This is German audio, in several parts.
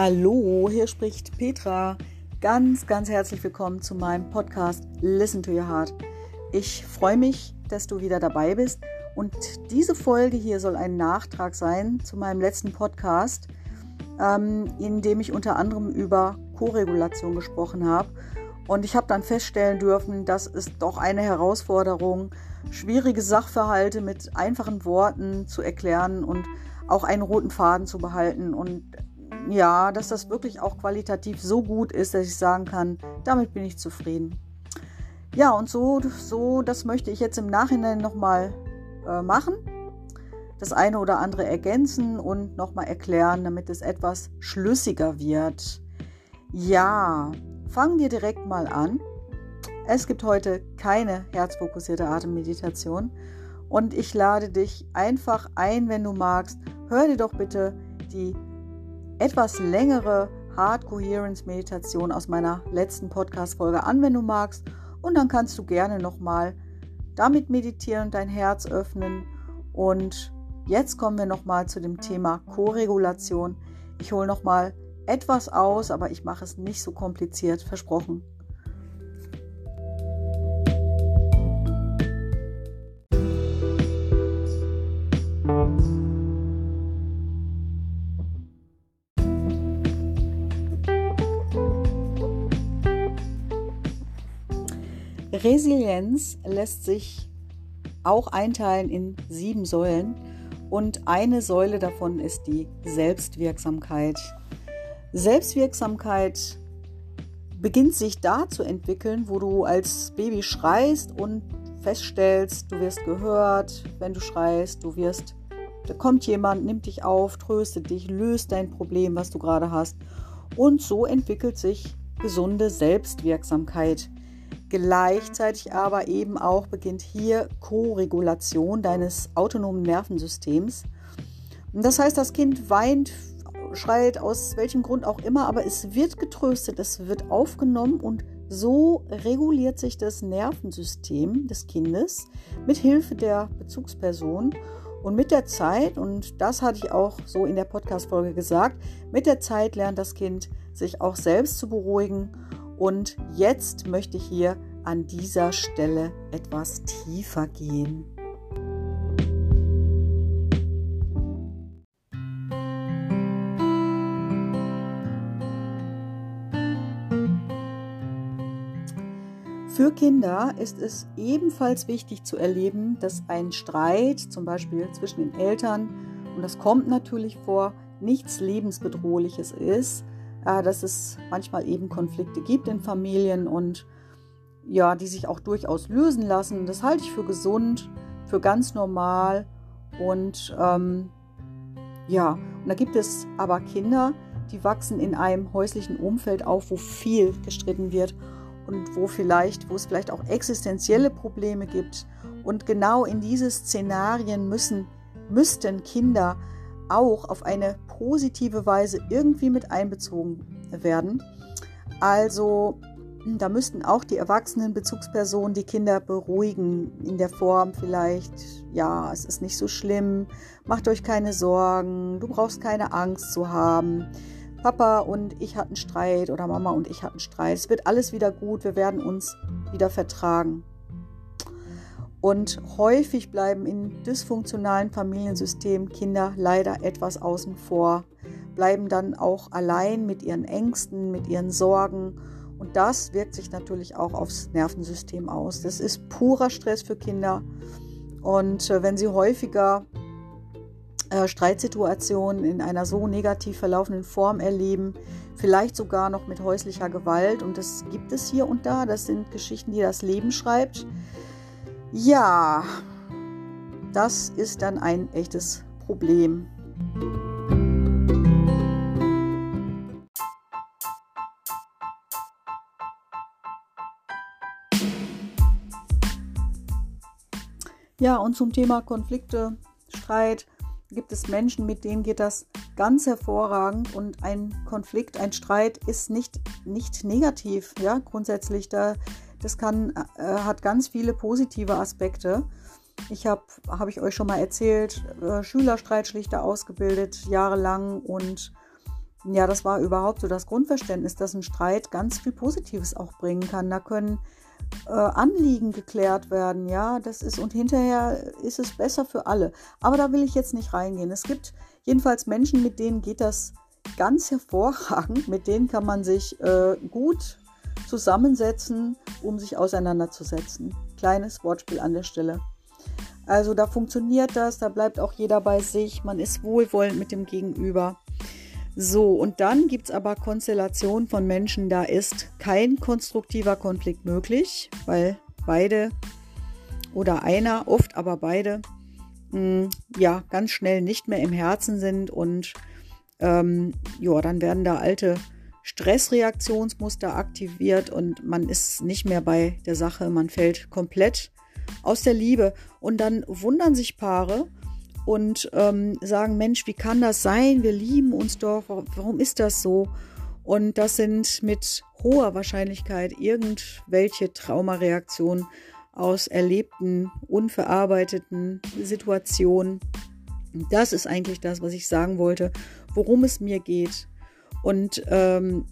Hallo, hier spricht Petra. Ganz, ganz herzlich willkommen zu meinem Podcast Listen to Your Heart. Ich freue mich, dass du wieder dabei bist und diese Folge hier soll ein Nachtrag sein zu meinem letzten Podcast, ähm, in dem ich unter anderem über Koregulation gesprochen habe. Und ich habe dann feststellen dürfen, dass es doch eine Herausforderung, schwierige Sachverhalte mit einfachen Worten zu erklären und auch einen roten Faden zu behalten. Und ja, dass das wirklich auch qualitativ so gut ist, dass ich sagen kann, damit bin ich zufrieden. Ja, und so, so das möchte ich jetzt im Nachhinein nochmal äh, machen. Das eine oder andere ergänzen und nochmal erklären, damit es etwas schlüssiger wird. Ja, fangen wir direkt mal an. Es gibt heute keine herzfokussierte Atemmeditation und ich lade dich einfach ein, wenn du magst. Hör dir doch bitte die etwas längere Heart Coherence Meditation aus meiner letzten Podcast-Folge an, wenn du magst. Und dann kannst du gerne nochmal damit meditieren dein Herz öffnen. Und jetzt kommen wir nochmal zu dem Thema Co-Regulation. Ich hole nochmal etwas aus, aber ich mache es nicht so kompliziert, versprochen. Resilienz lässt sich auch einteilen in sieben Säulen und eine Säule davon ist die Selbstwirksamkeit. Selbstwirksamkeit beginnt sich da zu entwickeln, wo du als Baby schreist und feststellst, du wirst gehört, wenn du schreist, du wirst, da kommt jemand, nimmt dich auf, tröstet dich, löst dein Problem, was du gerade hast. Und so entwickelt sich gesunde Selbstwirksamkeit. Gleichzeitig aber eben auch beginnt hier Co-Regulation deines autonomen Nervensystems. Das heißt, das Kind weint, schreit aus welchem Grund auch immer, aber es wird getröstet, es wird aufgenommen und so reguliert sich das Nervensystem des Kindes mit Hilfe der Bezugsperson. Und mit der Zeit, und das hatte ich auch so in der Podcast-Folge gesagt, mit der Zeit lernt das Kind sich auch selbst zu beruhigen und jetzt möchte ich hier an dieser Stelle etwas tiefer gehen. Für Kinder ist es ebenfalls wichtig zu erleben, dass ein Streit, zum Beispiel zwischen den Eltern, und das kommt natürlich vor, nichts Lebensbedrohliches ist, äh, dass es manchmal eben Konflikte gibt in Familien und ja, die sich auch durchaus lösen lassen. Das halte ich für gesund, für ganz normal und ähm, ja, und da gibt es aber Kinder, die wachsen in einem häuslichen Umfeld auf, wo viel gestritten wird und wo vielleicht, wo es vielleicht auch existenzielle Probleme gibt. Und genau in diese Szenarien müssen, müssten Kinder auch auf eine positive Weise irgendwie mit einbezogen werden. Also da müssten auch die erwachsenen Bezugspersonen die Kinder beruhigen in der Form vielleicht, ja, es ist nicht so schlimm, macht euch keine Sorgen, du brauchst keine Angst zu haben. Papa und ich hatten Streit oder Mama und ich hatten Streit. Es wird alles wieder gut, wir werden uns wieder vertragen. Und häufig bleiben in dysfunktionalen Familiensystemen Kinder leider etwas außen vor, bleiben dann auch allein mit ihren Ängsten, mit ihren Sorgen. Und das wirkt sich natürlich auch aufs Nervensystem aus. Das ist purer Stress für Kinder. Und äh, wenn sie häufiger äh, Streitsituationen in einer so negativ verlaufenden Form erleben, vielleicht sogar noch mit häuslicher Gewalt, und das gibt es hier und da, das sind Geschichten, die das Leben schreibt, ja, das ist dann ein echtes Problem. Ja, und zum Thema Konflikte, Streit gibt es Menschen, mit denen geht das ganz hervorragend und ein Konflikt, ein Streit ist nicht, nicht negativ, ja, grundsätzlich. Da das kann, äh, hat ganz viele positive Aspekte. Ich habe, habe ich euch schon mal erzählt, äh, Schülerstreitschlichter ausgebildet, jahrelang und ja, das war überhaupt so das Grundverständnis, dass ein Streit ganz viel Positives auch bringen kann. Da können äh, Anliegen geklärt werden, ja, das ist und hinterher ist es besser für alle. Aber da will ich jetzt nicht reingehen. Es gibt jedenfalls Menschen, mit denen geht das ganz hervorragend, mit denen kann man sich äh, gut zusammensetzen, um sich auseinanderzusetzen. Kleines Wortspiel an der Stelle. Also da funktioniert das, da bleibt auch jeder bei sich, man ist wohlwollend mit dem Gegenüber. So, und dann gibt es aber Konstellationen von Menschen, da ist kein konstruktiver Konflikt möglich, weil beide oder einer, oft aber beide, mh, hm, ja, ganz schnell nicht mehr im Herzen sind und ähm, ja, dann werden da alte Stressreaktionsmuster aktiviert und man ist nicht mehr bei der Sache, man fällt komplett aus der Liebe. Und dann wundern sich Paare, und ähm, sagen, Mensch, wie kann das sein? Wir lieben uns doch. Warum ist das so? Und das sind mit hoher Wahrscheinlichkeit irgendwelche Traumareaktionen aus erlebten, unverarbeiteten Situationen. Das ist eigentlich das, was ich sagen wollte, worum es mir geht. Und ähm,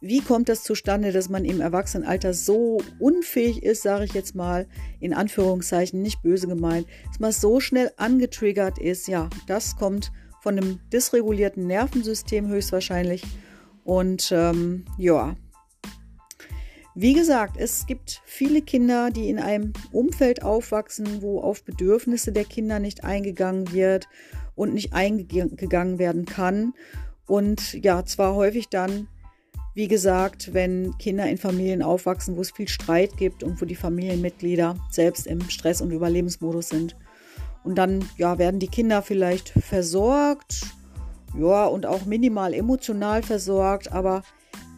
wie kommt das zustande, dass man im Erwachsenenalter so unfähig ist, sage ich jetzt mal, in Anführungszeichen, nicht böse gemeint, dass man so schnell angetriggert ist? Ja, das kommt von einem dysregulierten Nervensystem höchstwahrscheinlich. Und ähm, ja, wie gesagt, es gibt viele Kinder, die in einem Umfeld aufwachsen, wo auf Bedürfnisse der Kinder nicht eingegangen wird und nicht eingegangen werden kann. Und ja, zwar häufig dann wie gesagt, wenn Kinder in Familien aufwachsen, wo es viel Streit gibt und wo die Familienmitglieder selbst im Stress- und Überlebensmodus sind. Und dann ja, werden die Kinder vielleicht versorgt, ja, und auch minimal emotional versorgt, aber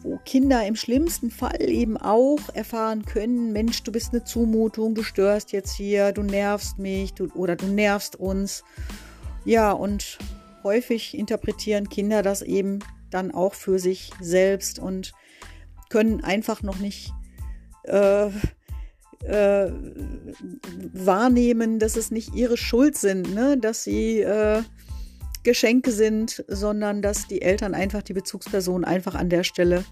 wo Kinder im schlimmsten Fall eben auch erfahren können, Mensch, du bist eine Zumutung, du störst jetzt hier, du nervst mich du, oder du nervst uns. Ja, und häufig interpretieren Kinder das eben dann auch für sich selbst und können einfach noch nicht äh, äh, wahrnehmen, dass es nicht ihre Schuld sind, ne? dass sie äh, Geschenke sind, sondern dass die Eltern einfach, die Bezugspersonen einfach an der Stelle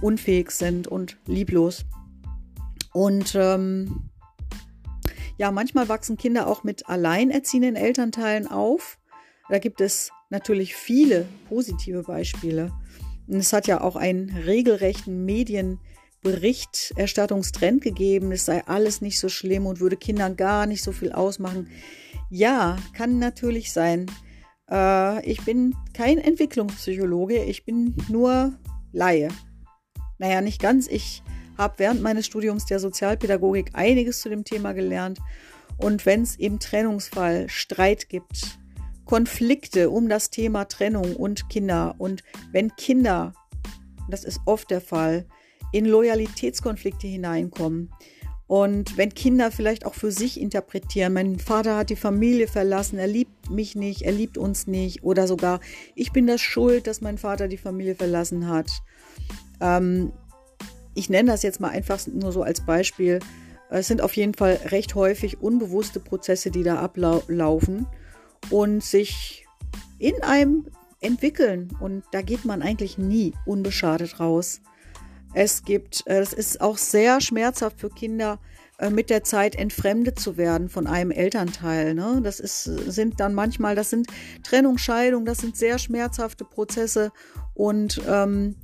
unfähig sind und lieblos. Und ähm, ja, manchmal wachsen Kinder auch mit alleinerziehenden Elternteilen auf. Da gibt es natürlich viele positive Beispiele. Und es hat ja auch einen regelrechten Medienberichterstattungstrend gegeben, es sei alles nicht so schlimm und würde Kindern gar nicht so viel ausmachen. Ja, kann natürlich sein. Äh, ich bin kein Entwicklungspsychologe, ich bin nur Laie. Naja, nicht ganz. Ich habe während meines Studiums der Sozialpädagogik einiges zu dem Thema gelernt. Und wenn es im Trennungsfall Streit gibt, Konflikte um das Thema Trennung und Kinder. Und wenn Kinder, das ist oft der Fall, in Loyalitätskonflikte hineinkommen, und wenn Kinder vielleicht auch für sich interpretieren, mein Vater hat die Familie verlassen, er liebt mich nicht, er liebt uns nicht oder sogar, ich bin das schuld, dass mein Vater die Familie verlassen hat. Ähm, ich nenne das jetzt mal einfach nur so als Beispiel. Es sind auf jeden Fall recht häufig unbewusste Prozesse, die da ablaufen und sich in einem entwickeln. Und da geht man eigentlich nie unbeschadet raus. Es gibt, äh, es ist auch sehr schmerzhaft für Kinder, äh, mit der Zeit entfremdet zu werden von einem Elternteil. Ne? Das ist, sind dann manchmal, das sind Trennung, Scheidung, das sind sehr schmerzhafte Prozesse. Und ähm,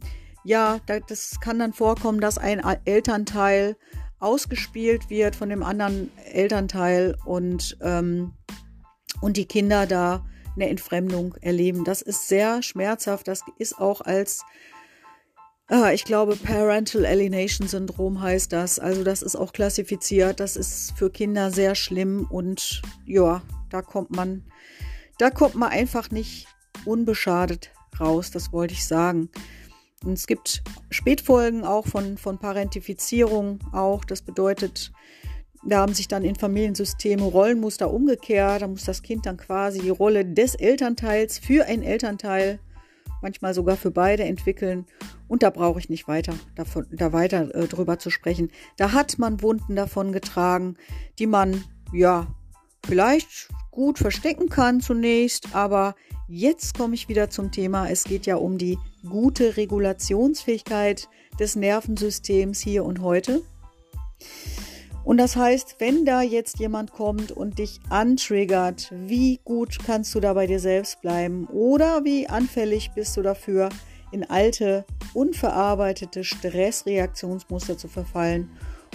ja, das kann dann vorkommen, dass ein Elternteil ausgespielt wird von dem anderen Elternteil und ähm, und die Kinder da eine Entfremdung erleben. Das ist sehr schmerzhaft. Das ist auch als, äh, ich glaube, Parental Alienation Syndrom heißt das. Also das ist auch klassifiziert. Das ist für Kinder sehr schlimm und ja, da kommt man, da kommt man einfach nicht unbeschadet raus. Das wollte ich sagen. Und es gibt Spätfolgen auch von, von Parentifizierung auch. Das bedeutet, da haben sich dann in Familiensystemen Rollenmuster umgekehrt. Da muss das Kind dann quasi die Rolle des Elternteils für ein Elternteil, manchmal sogar für beide entwickeln. Und da brauche ich nicht weiter davon, da weiter äh, drüber zu sprechen. Da hat man Wunden davon getragen, die man, ja, vielleicht gut verstecken kann zunächst, aber jetzt komme ich wieder zum Thema. Es geht ja um die gute Regulationsfähigkeit des Nervensystems hier und heute. Und das heißt, wenn da jetzt jemand kommt und dich antriggert, wie gut kannst du da bei dir selbst bleiben? Oder wie anfällig bist du dafür, in alte, unverarbeitete Stressreaktionsmuster zu verfallen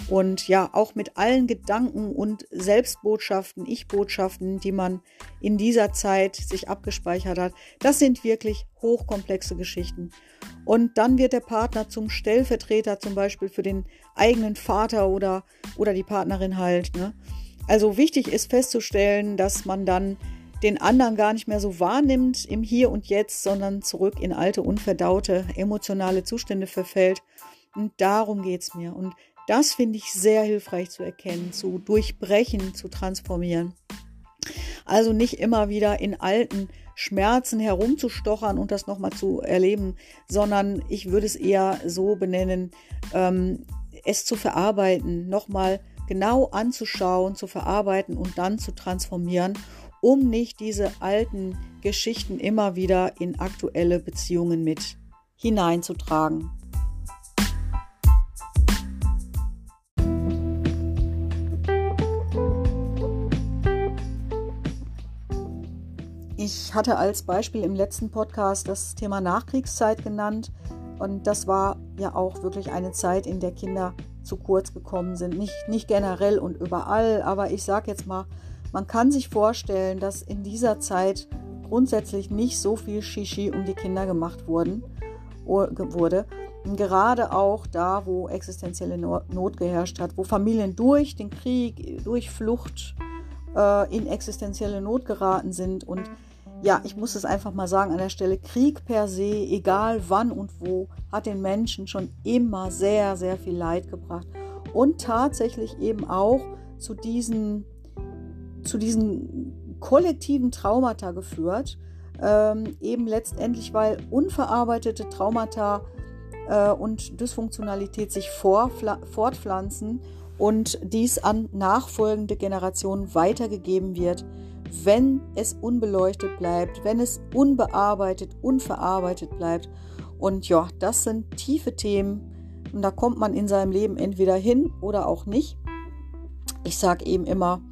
und ja, auch mit allen Gedanken und Selbstbotschaften, Ich-Botschaften, die man in dieser Zeit sich abgespeichert hat, das sind wirklich hochkomplexe Geschichten. Und dann wird der Partner zum Stellvertreter zum Beispiel für den eigenen Vater oder, oder die Partnerin halt. Ne? Also wichtig ist festzustellen, dass man dann den anderen gar nicht mehr so wahrnimmt im Hier und Jetzt, sondern zurück in alte, unverdaute, emotionale Zustände verfällt. Und darum geht es mir. Und das finde ich sehr hilfreich zu erkennen, zu durchbrechen, zu transformieren. Also nicht immer wieder in alten Schmerzen herumzustochern und das nochmal zu erleben, sondern ich würde es eher so benennen, ähm, es zu verarbeiten, nochmal genau anzuschauen, zu verarbeiten und dann zu transformieren, um nicht diese alten Geschichten immer wieder in aktuelle Beziehungen mit hineinzutragen. Ich hatte als Beispiel im letzten Podcast das Thema Nachkriegszeit genannt. Und das war ja auch wirklich eine Zeit, in der Kinder zu kurz gekommen sind. Nicht, nicht generell und überall, aber ich sage jetzt mal, man kann sich vorstellen, dass in dieser Zeit grundsätzlich nicht so viel Shishi um die Kinder gemacht wurden, wurde. Und gerade auch da, wo existenzielle Not geherrscht hat, wo Familien durch den Krieg, durch Flucht äh, in existenzielle Not geraten sind und ja, ich muss es einfach mal sagen an der Stelle, Krieg per se, egal wann und wo, hat den Menschen schon immer sehr, sehr viel Leid gebracht. Und tatsächlich eben auch zu diesen, zu diesen kollektiven Traumata geführt. Ähm, eben letztendlich, weil unverarbeitete Traumata äh, und Dysfunktionalität sich fortpflanzen und dies an nachfolgende Generationen weitergegeben wird wenn es unbeleuchtet bleibt, wenn es unbearbeitet, unverarbeitet bleibt. Und ja, das sind tiefe Themen und da kommt man in seinem Leben entweder hin oder auch nicht. Ich sage eben immer,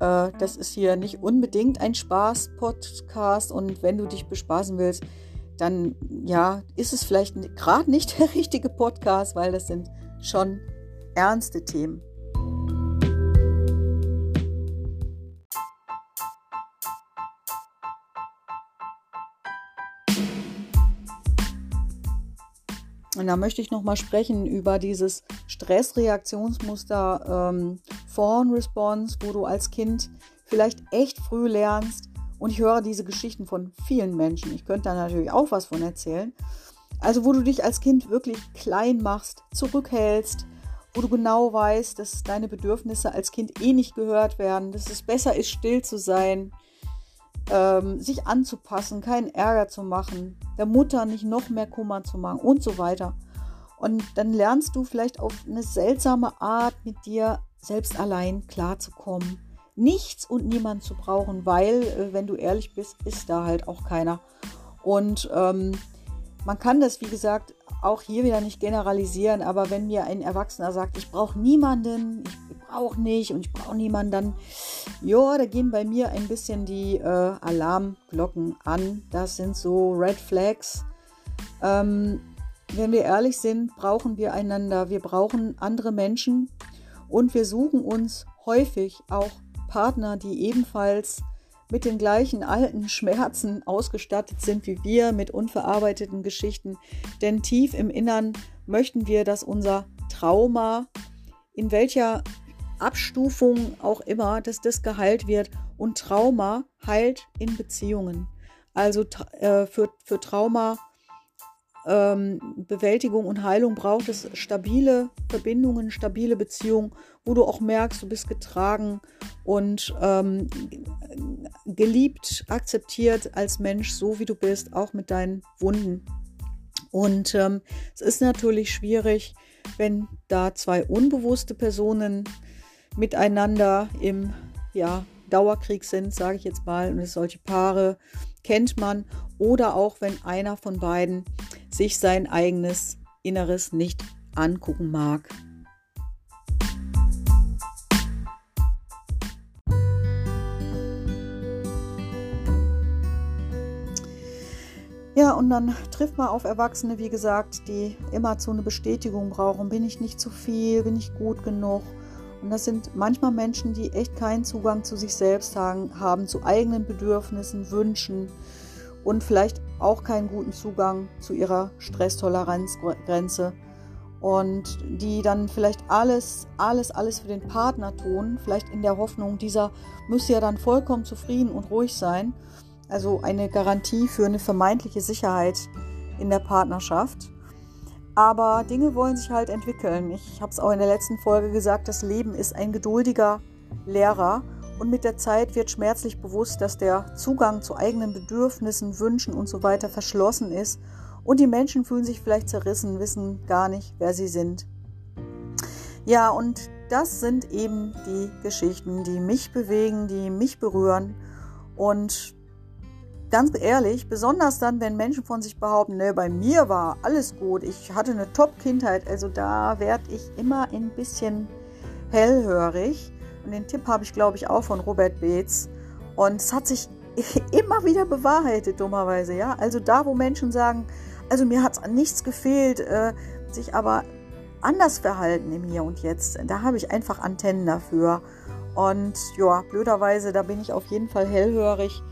äh, das ist hier nicht unbedingt ein Spaß-Podcast und wenn du dich bespaßen willst, dann ja, ist es vielleicht gerade nicht der richtige Podcast, weil das sind schon ernste Themen. Und da möchte ich nochmal sprechen über dieses Stressreaktionsmuster ähm, Fawn Response, wo du als Kind vielleicht echt früh lernst. Und ich höre diese Geschichten von vielen Menschen. Ich könnte da natürlich auch was von erzählen. Also wo du dich als Kind wirklich klein machst, zurückhältst, wo du genau weißt, dass deine Bedürfnisse als Kind eh nicht gehört werden, dass es besser ist, still zu sein, ähm, sich anzupassen, keinen Ärger zu machen, der Mutter nicht noch mehr Kummer zu machen und so weiter. Und dann lernst du vielleicht auf eine seltsame Art mit dir selbst allein klarzukommen. Nichts und niemand zu brauchen, weil, äh, wenn du ehrlich bist, ist da halt auch keiner. Und ähm, man kann das, wie gesagt, auch hier wieder nicht generalisieren, aber wenn mir ein Erwachsener sagt, ich brauche niemanden, ich brauche nicht und ich brauche niemanden, dann, ja, da gehen bei mir ein bisschen die äh, Alarmglocken an. Das sind so Red Flags. Ähm, wenn wir ehrlich sind, brauchen wir einander, wir brauchen andere Menschen und wir suchen uns häufig auch Partner, die ebenfalls mit den gleichen alten Schmerzen ausgestattet sind wie wir, mit unverarbeiteten Geschichten. Denn tief im Innern möchten wir, dass unser Trauma, in welcher Abstufung auch immer, dass das geheilt wird. Und Trauma heilt in Beziehungen. Also äh, für, für Trauma ähm, Bewältigung und Heilung braucht es stabile Verbindungen, stabile Beziehungen, wo du auch merkst, du bist getragen und ähm, geliebt, akzeptiert als Mensch, so wie du bist, auch mit deinen Wunden. Und ähm, es ist natürlich schwierig, wenn da zwei unbewusste Personen miteinander im ja, Dauerkrieg sind, sage ich jetzt mal, und solche Paare kennt man. Oder auch wenn einer von beiden sich sein eigenes Inneres nicht angucken mag. Ja, und dann trifft man auf Erwachsene, wie gesagt, die immer zu eine Bestätigung brauchen. Bin ich nicht zu viel? Bin ich gut genug? Und das sind manchmal Menschen, die echt keinen Zugang zu sich selbst haben, zu eigenen Bedürfnissen, Wünschen und vielleicht auch keinen guten Zugang zu ihrer Stresstoleranzgrenze. Und die dann vielleicht alles, alles, alles für den Partner tun, vielleicht in der Hoffnung, dieser müsse ja dann vollkommen zufrieden und ruhig sein also eine Garantie für eine vermeintliche Sicherheit in der Partnerschaft. Aber Dinge wollen sich halt entwickeln. Ich habe es auch in der letzten Folge gesagt, das Leben ist ein geduldiger Lehrer und mit der Zeit wird schmerzlich bewusst, dass der Zugang zu eigenen Bedürfnissen, Wünschen und so weiter verschlossen ist und die Menschen fühlen sich vielleicht zerrissen, wissen gar nicht, wer sie sind. Ja, und das sind eben die Geschichten, die mich bewegen, die mich berühren und ganz ehrlich, besonders dann, wenn Menschen von sich behaupten, ne, bei mir war alles gut, ich hatte eine Top-Kindheit, also da werde ich immer ein bisschen hellhörig. Und den Tipp habe ich, glaube ich, auch von Robert Beetz. Und es hat sich immer wieder bewahrheitet, dummerweise, ja. Also da, wo Menschen sagen, also mir hat es an nichts gefehlt, äh, sich aber anders verhalten im Hier und Jetzt, da habe ich einfach Antennen dafür. Und ja, blöderweise, da bin ich auf jeden Fall hellhörig.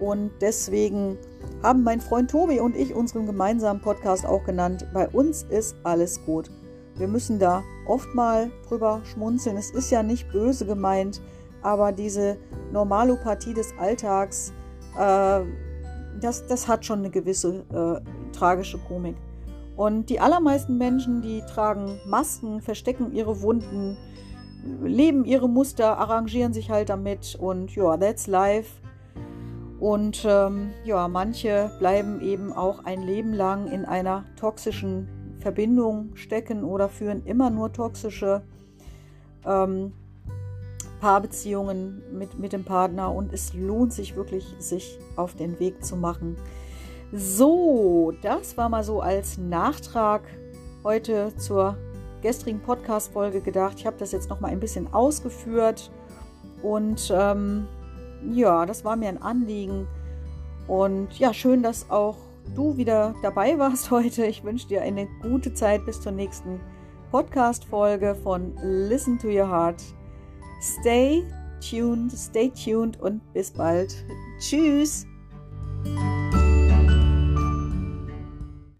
Und deswegen haben mein Freund Tobi und ich unseren gemeinsamen Podcast auch genannt. Bei uns ist alles gut. Wir müssen da oft mal drüber schmunzeln. Es ist ja nicht böse gemeint, aber diese Normalopathie des Alltags, äh, das, das hat schon eine gewisse äh, tragische Komik. Und die allermeisten Menschen, die tragen Masken, verstecken ihre Wunden, leben ihre Muster, arrangieren sich halt damit und ja, that's life. Und ähm, ja, manche bleiben eben auch ein Leben lang in einer toxischen Verbindung stecken oder führen immer nur toxische ähm, Paarbeziehungen mit, mit dem Partner. Und es lohnt sich wirklich, sich auf den Weg zu machen. So, das war mal so als Nachtrag heute zur gestrigen Podcast-Folge gedacht. Ich habe das jetzt noch mal ein bisschen ausgeführt und ähm, ja, das war mir ein Anliegen. Und ja, schön, dass auch du wieder dabei warst heute. Ich wünsche dir eine gute Zeit bis zur nächsten Podcast-Folge von Listen to Your Heart. Stay tuned, stay tuned und bis bald. Tschüss.